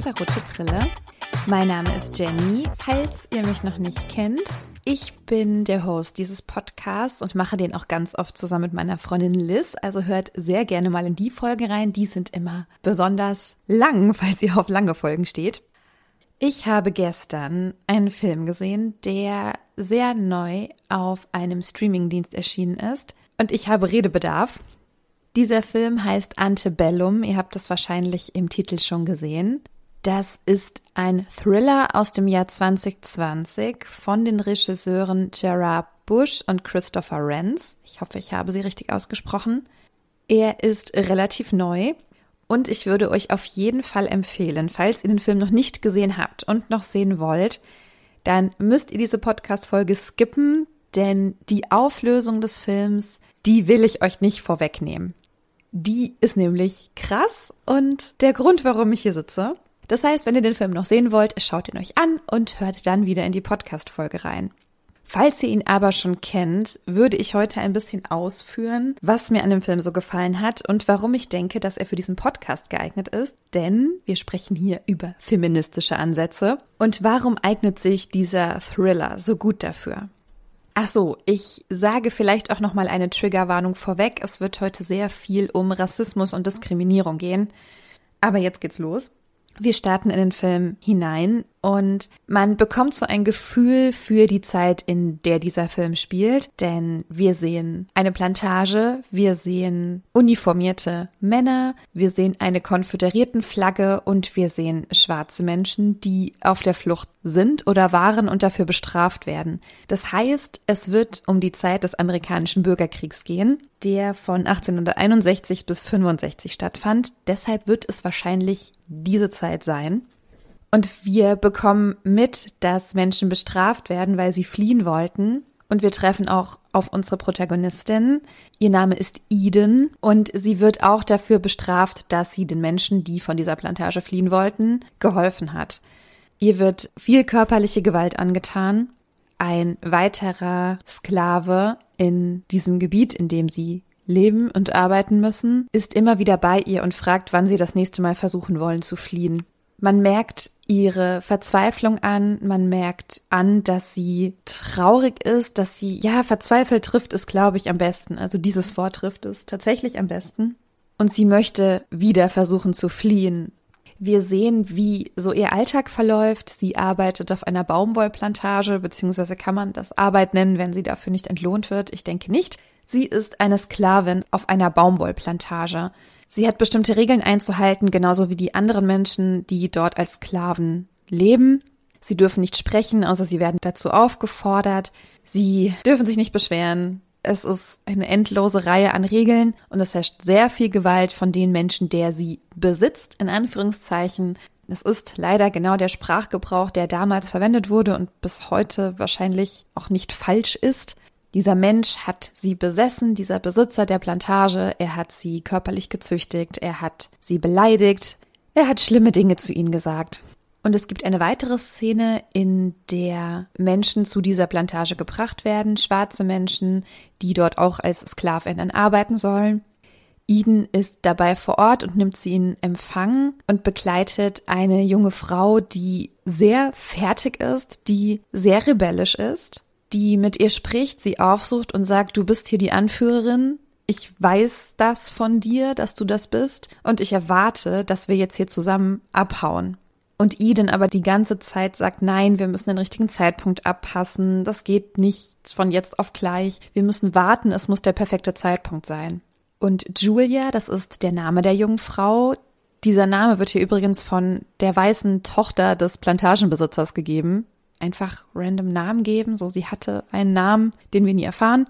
rosarote Brille. Mein Name ist Jenny, falls ihr mich noch nicht kennt. Ich bin der Host dieses Podcasts und mache den auch ganz oft zusammen mit meiner Freundin Liz. Also hört sehr gerne mal in die Folge rein. Die sind immer besonders lang, falls ihr auf lange Folgen steht. Ich habe gestern einen Film gesehen, der sehr neu auf einem Streamingdienst erschienen ist. Und ich habe Redebedarf. Dieser Film heißt Antebellum. Ihr habt das wahrscheinlich im Titel schon gesehen. Das ist ein Thriller aus dem Jahr 2020 von den Regisseuren Gerard Bush und Christopher Renz. Ich hoffe, ich habe sie richtig ausgesprochen. Er ist relativ neu und ich würde euch auf jeden Fall empfehlen, falls ihr den Film noch nicht gesehen habt und noch sehen wollt, dann müsst ihr diese Podcast-Folge skippen, denn die Auflösung des Films, die will ich euch nicht vorwegnehmen. Die ist nämlich krass und der Grund, warum ich hier sitze. Das heißt, wenn ihr den Film noch sehen wollt, schaut ihn euch an und hört dann wieder in die Podcast-Folge rein. Falls ihr ihn aber schon kennt, würde ich heute ein bisschen ausführen, was mir an dem Film so gefallen hat und warum ich denke, dass er für diesen Podcast geeignet ist. Denn wir sprechen hier über feministische Ansätze. Und warum eignet sich dieser Thriller so gut dafür? Ach so, ich sage vielleicht auch noch mal eine Triggerwarnung vorweg. Es wird heute sehr viel um Rassismus und Diskriminierung gehen. Aber jetzt geht's los. Wir starten in den Film hinein und man bekommt so ein Gefühl für die Zeit, in der dieser Film spielt, denn wir sehen eine Plantage, wir sehen uniformierte Männer, wir sehen eine konföderierten Flagge und wir sehen schwarze Menschen, die auf der Flucht sind oder waren und dafür bestraft werden. Das heißt, es wird um die Zeit des amerikanischen Bürgerkriegs gehen, der von 1861 bis 65 stattfand. Deshalb wird es wahrscheinlich diese Zeit sein. Und wir bekommen mit, dass Menschen bestraft werden, weil sie fliehen wollten. Und wir treffen auch auf unsere Protagonistin. Ihr Name ist Eden und sie wird auch dafür bestraft, dass sie den Menschen, die von dieser Plantage fliehen wollten, geholfen hat. Ihr wird viel körperliche Gewalt angetan. Ein weiterer Sklave in diesem Gebiet, in dem sie leben und arbeiten müssen, ist immer wieder bei ihr und fragt, wann sie das nächste Mal versuchen wollen zu fliehen. Man merkt ihre Verzweiflung an, man merkt an, dass sie traurig ist, dass sie, ja, verzweifelt trifft es, glaube ich, am besten. Also dieses Wort trifft es tatsächlich am besten. Und sie möchte wieder versuchen zu fliehen. Wir sehen, wie so ihr Alltag verläuft. Sie arbeitet auf einer Baumwollplantage, beziehungsweise kann man das Arbeit nennen, wenn sie dafür nicht entlohnt wird. Ich denke nicht. Sie ist eine Sklavin auf einer Baumwollplantage. Sie hat bestimmte Regeln einzuhalten, genauso wie die anderen Menschen, die dort als Sklaven leben. Sie dürfen nicht sprechen, außer sie werden dazu aufgefordert. Sie dürfen sich nicht beschweren. Es ist eine endlose Reihe an Regeln und es herrscht sehr viel Gewalt von den Menschen, der sie besitzt, in Anführungszeichen. Es ist leider genau der Sprachgebrauch, der damals verwendet wurde und bis heute wahrscheinlich auch nicht falsch ist. Dieser Mensch hat sie besessen, dieser Besitzer der Plantage, er hat sie körperlich gezüchtigt, er hat sie beleidigt, er hat schlimme Dinge zu ihnen gesagt. Und es gibt eine weitere Szene, in der Menschen zu dieser Plantage gebracht werden, schwarze Menschen, die dort auch als Sklavinnen arbeiten sollen. Eden ist dabei vor Ort und nimmt sie in Empfang und begleitet eine junge Frau, die sehr fertig ist, die sehr rebellisch ist die mit ihr spricht, sie aufsucht und sagt, du bist hier die Anführerin. Ich weiß das von dir, dass du das bist und ich erwarte, dass wir jetzt hier zusammen abhauen. Und Eden aber die ganze Zeit sagt, nein, wir müssen den richtigen Zeitpunkt abpassen. Das geht nicht von jetzt auf gleich. Wir müssen warten. Es muss der perfekte Zeitpunkt sein. Und Julia, das ist der Name der jungen Frau. Dieser Name wird hier übrigens von der weißen Tochter des Plantagenbesitzers gegeben einfach random Namen geben. So, sie hatte einen Namen, den wir nie erfahren.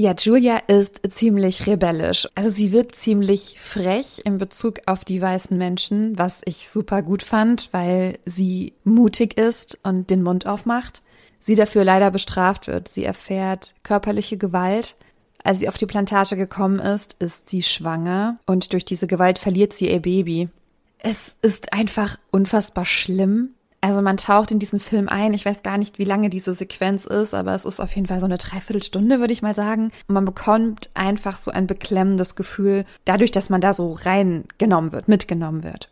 Ja, Julia ist ziemlich rebellisch. Also sie wird ziemlich frech in Bezug auf die weißen Menschen, was ich super gut fand, weil sie mutig ist und den Mund aufmacht. Sie dafür leider bestraft wird. Sie erfährt körperliche Gewalt. Als sie auf die Plantage gekommen ist, ist sie schwanger und durch diese Gewalt verliert sie ihr Baby. Es ist einfach unfassbar schlimm, also man taucht in diesen Film ein. Ich weiß gar nicht, wie lange diese Sequenz ist, aber es ist auf jeden Fall so eine Dreiviertelstunde, würde ich mal sagen. Und man bekommt einfach so ein beklemmendes Gefühl, dadurch, dass man da so reingenommen wird, mitgenommen wird.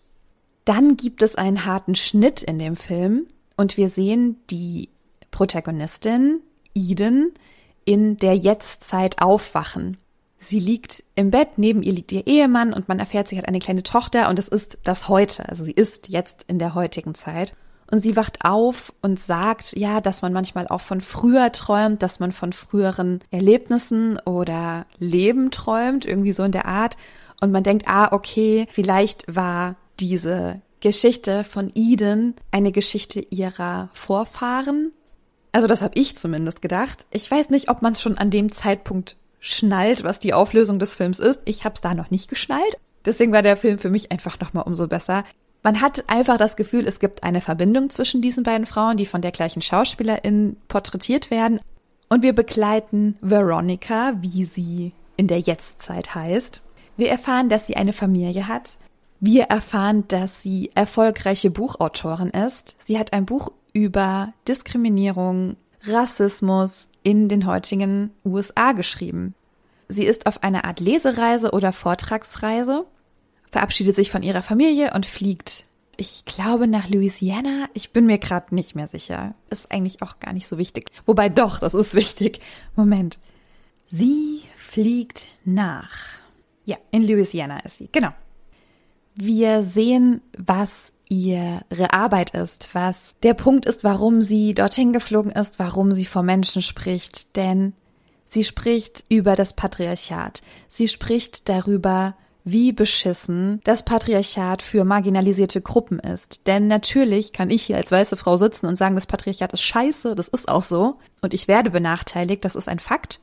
Dann gibt es einen harten Schnitt in dem Film und wir sehen die Protagonistin Eden in der Jetztzeit aufwachen. Sie liegt im Bett, neben ihr liegt ihr Ehemann und man erfährt, sie hat eine kleine Tochter und es ist das Heute. Also sie ist jetzt in der heutigen Zeit. Und sie wacht auf und sagt, ja, dass man manchmal auch von früher träumt, dass man von früheren Erlebnissen oder Leben träumt, irgendwie so in der Art. Und man denkt, ah, okay, vielleicht war diese Geschichte von Eden eine Geschichte ihrer Vorfahren. Also das habe ich zumindest gedacht. Ich weiß nicht, ob man es schon an dem Zeitpunkt schnallt, was die Auflösung des Films ist. Ich habe es da noch nicht geschnallt. Deswegen war der Film für mich einfach nochmal umso besser. Man hat einfach das Gefühl, es gibt eine Verbindung zwischen diesen beiden Frauen, die von der gleichen Schauspielerin porträtiert werden. Und wir begleiten Veronica, wie sie in der Jetztzeit heißt. Wir erfahren, dass sie eine Familie hat. Wir erfahren, dass sie erfolgreiche Buchautorin ist. Sie hat ein Buch über Diskriminierung, Rassismus in den heutigen USA geschrieben. Sie ist auf einer Art Lesereise oder Vortragsreise, verabschiedet sich von ihrer Familie und fliegt, ich glaube, nach Louisiana. Ich bin mir gerade nicht mehr sicher. Ist eigentlich auch gar nicht so wichtig. Wobei doch, das ist wichtig. Moment. Sie fliegt nach. Ja, in Louisiana ist sie. Genau. Wir sehen, was ihre Arbeit ist, was der Punkt ist, warum sie dorthin geflogen ist, warum sie vor Menschen spricht. Denn sie spricht über das Patriarchat. Sie spricht darüber, wie beschissen das Patriarchat für marginalisierte Gruppen ist. Denn natürlich kann ich hier als weiße Frau sitzen und sagen, das Patriarchat ist scheiße, das ist auch so. Und ich werde benachteiligt, das ist ein Fakt.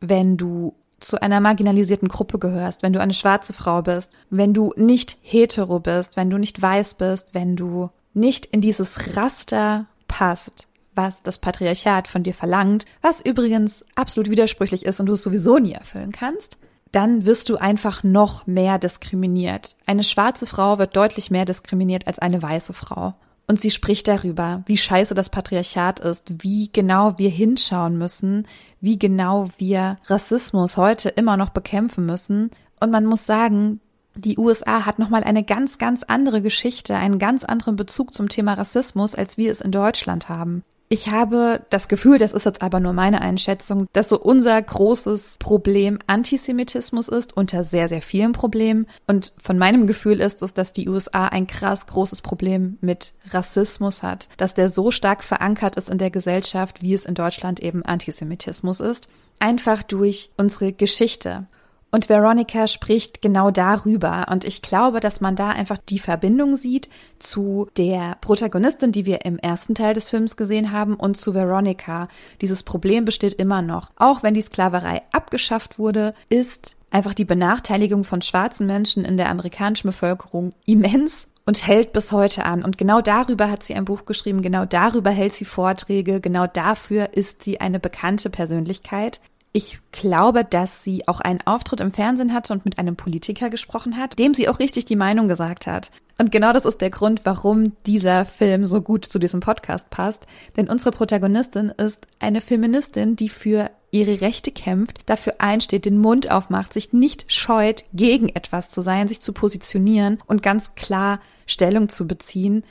Wenn du zu einer marginalisierten Gruppe gehörst, wenn du eine schwarze Frau bist, wenn du nicht hetero bist, wenn du nicht weiß bist, wenn du nicht in dieses Raster passt, was das Patriarchat von dir verlangt, was übrigens absolut widersprüchlich ist und du es sowieso nie erfüllen kannst, dann wirst du einfach noch mehr diskriminiert. Eine schwarze Frau wird deutlich mehr diskriminiert als eine weiße Frau. Und sie spricht darüber, wie scheiße das Patriarchat ist, wie genau wir hinschauen müssen, wie genau wir Rassismus heute immer noch bekämpfen müssen. Und man muss sagen, die USA hat nochmal eine ganz, ganz andere Geschichte, einen ganz anderen Bezug zum Thema Rassismus, als wir es in Deutschland haben. Ich habe das Gefühl, das ist jetzt aber nur meine Einschätzung, dass so unser großes Problem Antisemitismus ist unter sehr, sehr vielen Problemen. Und von meinem Gefühl ist es, dass die USA ein krass großes Problem mit Rassismus hat, dass der so stark verankert ist in der Gesellschaft, wie es in Deutschland eben Antisemitismus ist. Einfach durch unsere Geschichte. Und Veronica spricht genau darüber. Und ich glaube, dass man da einfach die Verbindung sieht zu der Protagonistin, die wir im ersten Teil des Films gesehen haben, und zu Veronica. Dieses Problem besteht immer noch. Auch wenn die Sklaverei abgeschafft wurde, ist einfach die Benachteiligung von schwarzen Menschen in der amerikanischen Bevölkerung immens und hält bis heute an. Und genau darüber hat sie ein Buch geschrieben, genau darüber hält sie Vorträge, genau dafür ist sie eine bekannte Persönlichkeit. Ich glaube, dass sie auch einen Auftritt im Fernsehen hatte und mit einem Politiker gesprochen hat, dem sie auch richtig die Meinung gesagt hat. Und genau das ist der Grund, warum dieser Film so gut zu diesem Podcast passt. Denn unsere Protagonistin ist eine Feministin, die für ihre Rechte kämpft, dafür einsteht, den Mund aufmacht, sich nicht scheut, gegen etwas zu sein, sich zu positionieren und ganz klar Stellung zu beziehen,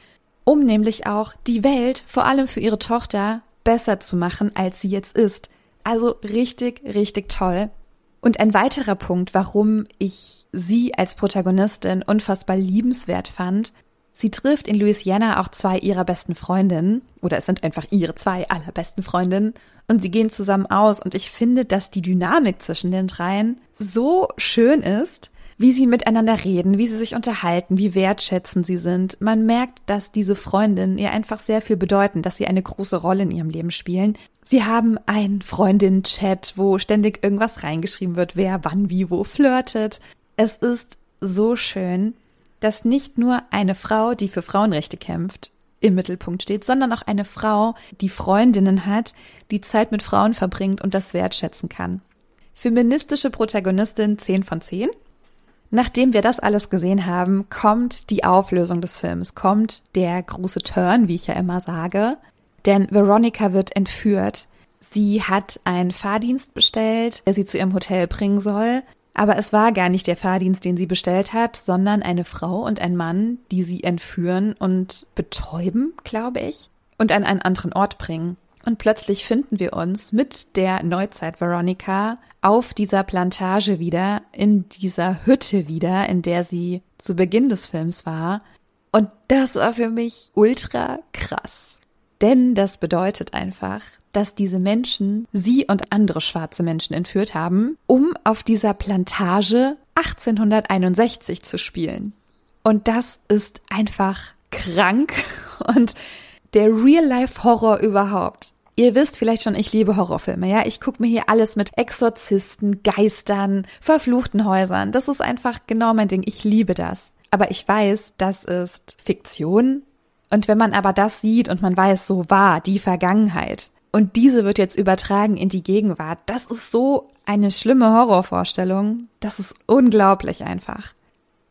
um nämlich auch die Welt, vor allem für ihre Tochter, besser zu machen, als sie jetzt ist. Also richtig, richtig toll. Und ein weiterer Punkt, warum ich sie als Protagonistin unfassbar liebenswert fand, sie trifft in Louisiana auch zwei ihrer besten Freundinnen, oder es sind einfach ihre zwei allerbesten Freundinnen, und sie gehen zusammen aus, und ich finde, dass die Dynamik zwischen den dreien so schön ist, wie sie miteinander reden, wie sie sich unterhalten, wie wertschätzend sie sind. Man merkt, dass diese Freundinnen ihr einfach sehr viel bedeuten, dass sie eine große Rolle in ihrem Leben spielen. Sie haben einen Freundin-Chat, wo ständig irgendwas reingeschrieben wird, wer wann wie wo flirtet. Es ist so schön, dass nicht nur eine Frau, die für Frauenrechte kämpft, im Mittelpunkt steht, sondern auch eine Frau, die Freundinnen hat, die Zeit mit Frauen verbringt und das wertschätzen kann. Feministische Protagonistin 10 von 10. Nachdem wir das alles gesehen haben, kommt die Auflösung des Films, kommt der große Turn, wie ich ja immer sage. Denn Veronica wird entführt. Sie hat einen Fahrdienst bestellt, der sie zu ihrem Hotel bringen soll. Aber es war gar nicht der Fahrdienst, den sie bestellt hat, sondern eine Frau und ein Mann, die sie entführen und betäuben, glaube ich, und an einen anderen Ort bringen. Und plötzlich finden wir uns mit der Neuzeit Veronica auf dieser Plantage wieder, in dieser Hütte wieder, in der sie zu Beginn des Films war. Und das war für mich ultra krass. Denn das bedeutet einfach, dass diese Menschen sie und andere schwarze Menschen entführt haben, um auf dieser Plantage 1861 zu spielen. Und das ist einfach krank und der Real-Life-Horror überhaupt. Ihr wisst vielleicht schon, ich liebe Horrorfilme, ja. Ich gucke mir hier alles mit Exorzisten, Geistern, verfluchten Häusern. Das ist einfach genau mein Ding. Ich liebe das. Aber ich weiß, das ist Fiktion. Und wenn man aber das sieht und man weiß, so war die Vergangenheit, und diese wird jetzt übertragen in die Gegenwart. Das ist so eine schlimme Horrorvorstellung. Das ist unglaublich einfach.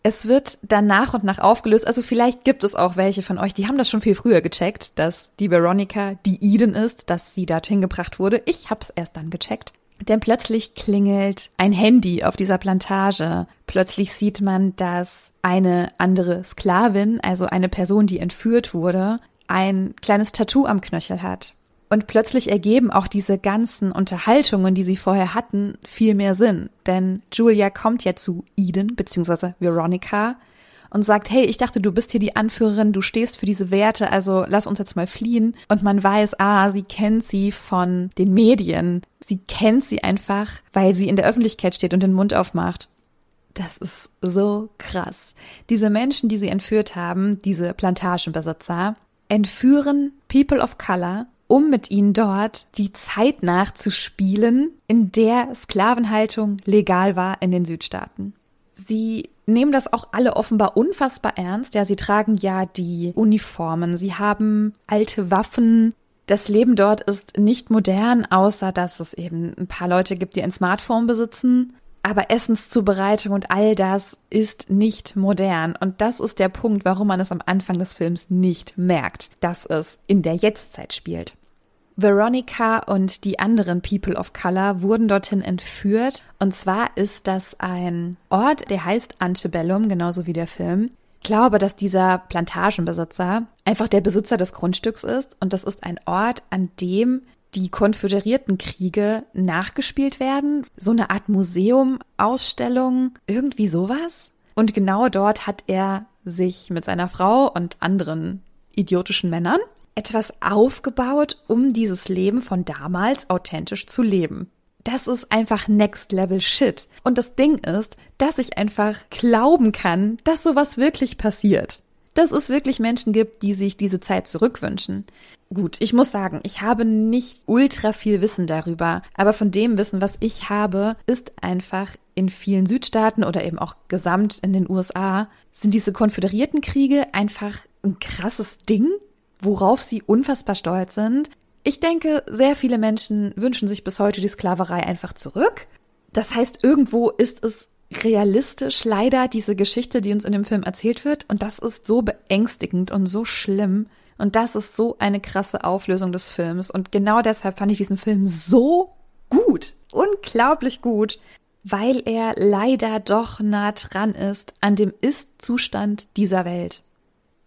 Es wird dann nach und nach aufgelöst. Also vielleicht gibt es auch welche von euch, die haben das schon viel früher gecheckt, dass die Veronica die Eden ist, dass sie dorthin gebracht wurde. Ich hab's erst dann gecheckt. Denn plötzlich klingelt ein Handy auf dieser Plantage. Plötzlich sieht man, dass eine andere Sklavin, also eine Person, die entführt wurde, ein kleines Tattoo am Knöchel hat. Und plötzlich ergeben auch diese ganzen Unterhaltungen, die sie vorher hatten, viel mehr Sinn. Denn Julia kommt ja zu Eden, beziehungsweise Veronica, und sagt, hey, ich dachte, du bist hier die Anführerin, du stehst für diese Werte, also lass uns jetzt mal fliehen. Und man weiß, ah, sie kennt sie von den Medien. Sie kennt sie einfach, weil sie in der Öffentlichkeit steht und den Mund aufmacht. Das ist so krass. Diese Menschen, die sie entführt haben, diese Plantagenbesitzer, entführen People of Color um mit ihnen dort die Zeit nachzuspielen, in der Sklavenhaltung legal war in den Südstaaten. Sie nehmen das auch alle offenbar unfassbar ernst. Ja, sie tragen ja die Uniformen, sie haben alte Waffen. Das Leben dort ist nicht modern, außer dass es eben ein paar Leute gibt, die ein Smartphone besitzen. Aber Essenszubereitung und all das ist nicht modern. Und das ist der Punkt, warum man es am Anfang des Films nicht merkt, dass es in der Jetztzeit spielt. Veronica und die anderen People of Color wurden dorthin entführt. Und zwar ist das ein Ort, der heißt Antebellum, genauso wie der Film. Ich glaube, dass dieser Plantagenbesitzer einfach der Besitzer des Grundstücks ist. Und das ist ein Ort, an dem die konföderierten Kriege nachgespielt werden. So eine Art Museum, Ausstellung, irgendwie sowas. Und genau dort hat er sich mit seiner Frau und anderen idiotischen Männern etwas aufgebaut, um dieses Leben von damals authentisch zu leben. Das ist einfach Next Level Shit. Und das Ding ist, dass ich einfach glauben kann, dass sowas wirklich passiert dass es wirklich Menschen gibt, die sich diese Zeit zurückwünschen. Gut, ich muss sagen, ich habe nicht ultra viel Wissen darüber, aber von dem Wissen, was ich habe, ist einfach in vielen Südstaaten oder eben auch gesamt in den USA, sind diese konföderierten Kriege einfach ein krasses Ding, worauf sie unfassbar stolz sind. Ich denke, sehr viele Menschen wünschen sich bis heute die Sklaverei einfach zurück. Das heißt, irgendwo ist es realistisch leider diese Geschichte, die uns in dem Film erzählt wird. Und das ist so beängstigend und so schlimm. Und das ist so eine krasse Auflösung des Films. Und genau deshalb fand ich diesen Film so gut. Unglaublich gut. Weil er leider doch nah dran ist an dem Ist-Zustand dieser Welt.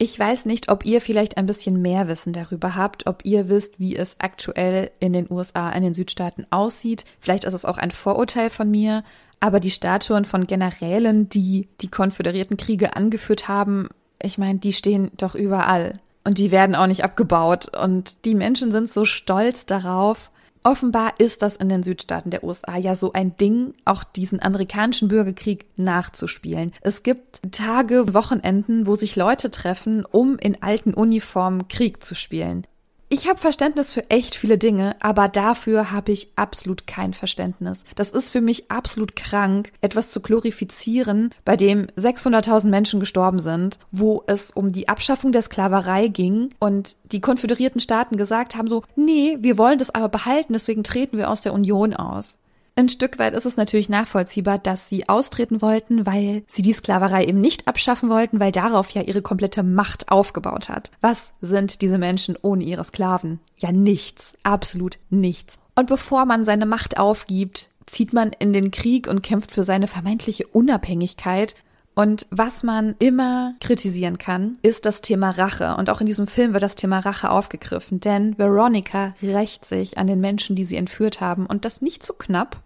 Ich weiß nicht, ob ihr vielleicht ein bisschen mehr Wissen darüber habt, ob ihr wisst, wie es aktuell in den USA, in den Südstaaten aussieht. Vielleicht ist es auch ein Vorurteil von mir, aber die Statuen von Generälen, die die konföderierten Kriege angeführt haben, ich meine, die stehen doch überall. Und die werden auch nicht abgebaut. Und die Menschen sind so stolz darauf. Offenbar ist das in den Südstaaten der USA ja so ein Ding, auch diesen amerikanischen Bürgerkrieg nachzuspielen. Es gibt Tage, Wochenenden, wo sich Leute treffen, um in alten Uniformen Krieg zu spielen. Ich habe Verständnis für echt viele Dinge, aber dafür habe ich absolut kein Verständnis. Das ist für mich absolut krank, etwas zu glorifizieren, bei dem 600.000 Menschen gestorben sind, wo es um die Abschaffung der Sklaverei ging und die konföderierten Staaten gesagt haben so, nee, wir wollen das aber behalten, deswegen treten wir aus der Union aus. Ein Stück weit ist es natürlich nachvollziehbar, dass sie austreten wollten, weil sie die Sklaverei eben nicht abschaffen wollten, weil darauf ja ihre komplette Macht aufgebaut hat. Was sind diese Menschen ohne ihre Sklaven? Ja, nichts. Absolut nichts. Und bevor man seine Macht aufgibt, zieht man in den Krieg und kämpft für seine vermeintliche Unabhängigkeit. Und was man immer kritisieren kann, ist das Thema Rache. Und auch in diesem Film wird das Thema Rache aufgegriffen, denn Veronica rächt sich an den Menschen, die sie entführt haben und das nicht zu knapp.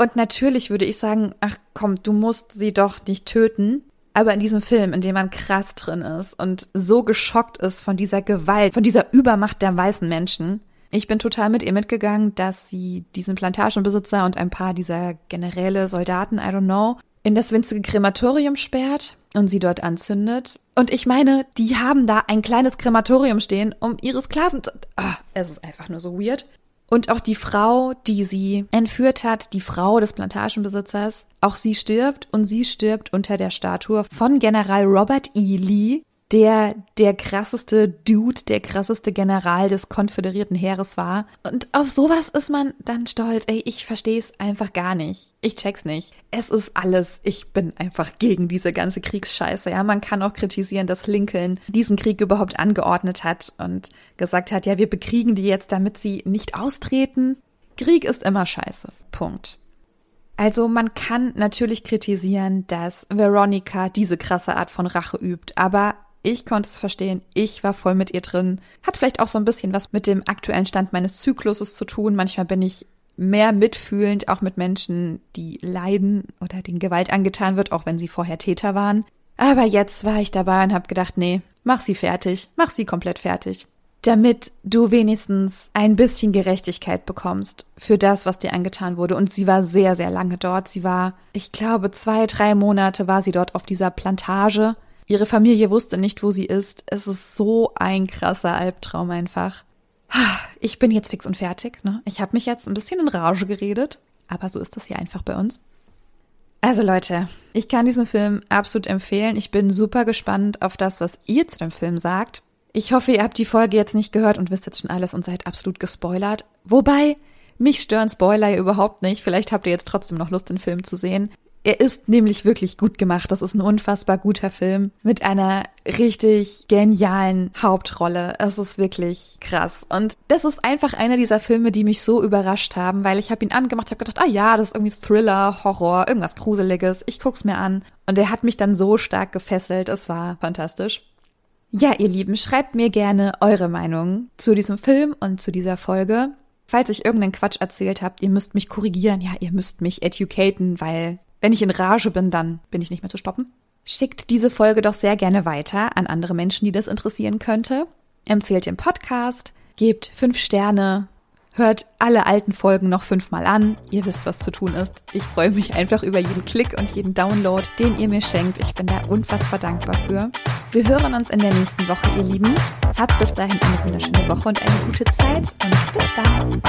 Und natürlich würde ich sagen, ach komm, du musst sie doch nicht töten. Aber in diesem Film, in dem man krass drin ist und so geschockt ist von dieser Gewalt, von dieser Übermacht der weißen Menschen, ich bin total mit ihr mitgegangen, dass sie diesen Plantagenbesitzer und ein paar dieser Generäle, Soldaten, I don't know, in das winzige Krematorium sperrt und sie dort anzündet. Und ich meine, die haben da ein kleines Krematorium stehen, um ihre Sklaven zu. Ah, es ist einfach nur so weird. Und auch die Frau, die sie entführt hat, die Frau des Plantagenbesitzers, auch sie stirbt und sie stirbt unter der Statue von General Robert E. Lee, der der krasseste Dude, der krasseste General des konföderierten Heeres war. Und auf sowas ist man dann stolz. Ey, ich verstehe es einfach gar nicht. Ich check's nicht. Es ist alles. Ich bin einfach gegen diese ganze Kriegsscheiße. Ja, man kann auch kritisieren, dass Lincoln diesen Krieg überhaupt angeordnet hat und gesagt hat, ja, wir bekriegen die jetzt, damit sie nicht austreten. Krieg ist immer scheiße. Punkt. Also man kann natürlich kritisieren, dass Veronica diese krasse Art von Rache übt, aber ich konnte es verstehen. Ich war voll mit ihr drin. Hat vielleicht auch so ein bisschen was mit dem aktuellen Stand meines Zykluses zu tun. Manchmal bin ich mehr mitfühlend, auch mit Menschen, die leiden oder denen Gewalt angetan wird, auch wenn sie vorher Täter waren. Aber jetzt war ich dabei und habe gedacht, nee, mach sie fertig, mach sie komplett fertig. Damit du wenigstens ein bisschen Gerechtigkeit bekommst für das, was dir angetan wurde. Und sie war sehr, sehr lange dort. Sie war, ich glaube, zwei, drei Monate war sie dort auf dieser Plantage Ihre Familie wusste nicht, wo sie ist. Es ist so ein krasser Albtraum einfach. Ich bin jetzt fix und fertig. Ne? Ich habe mich jetzt ein bisschen in Rage geredet, aber so ist das hier einfach bei uns. Also Leute, ich kann diesen Film absolut empfehlen. Ich bin super gespannt auf das, was ihr zu dem Film sagt. Ich hoffe, ihr habt die Folge jetzt nicht gehört und wisst jetzt schon alles und seid absolut gespoilert. Wobei, mich stören Spoiler überhaupt nicht. Vielleicht habt ihr jetzt trotzdem noch Lust, den Film zu sehen. Er ist nämlich wirklich gut gemacht. Das ist ein unfassbar guter Film mit einer richtig genialen Hauptrolle. Es ist wirklich krass. Und das ist einfach einer dieser Filme, die mich so überrascht haben, weil ich habe ihn angemacht, habe gedacht, ah ja, das ist irgendwie Thriller, Horror, irgendwas Gruseliges. Ich guck's mir an. Und er hat mich dann so stark gefesselt. Es war fantastisch. Ja, ihr Lieben, schreibt mir gerne eure Meinung zu diesem Film und zu dieser Folge. Falls ich irgendeinen Quatsch erzählt habt, ihr müsst mich korrigieren, ja, ihr müsst mich educaten, weil wenn ich in Rage bin, dann bin ich nicht mehr zu stoppen. Schickt diese Folge doch sehr gerne weiter an andere Menschen, die das interessieren könnte. Empfehlt den Podcast, gebt fünf Sterne, hört alle alten Folgen noch fünfmal an. Ihr wisst, was zu tun ist. Ich freue mich einfach über jeden Klick und jeden Download, den ihr mir schenkt. Ich bin da unfassbar dankbar für. Wir hören uns in der nächsten Woche, ihr Lieben. Habt bis dahin eine wunderschöne Woche und eine gute Zeit und bis dann.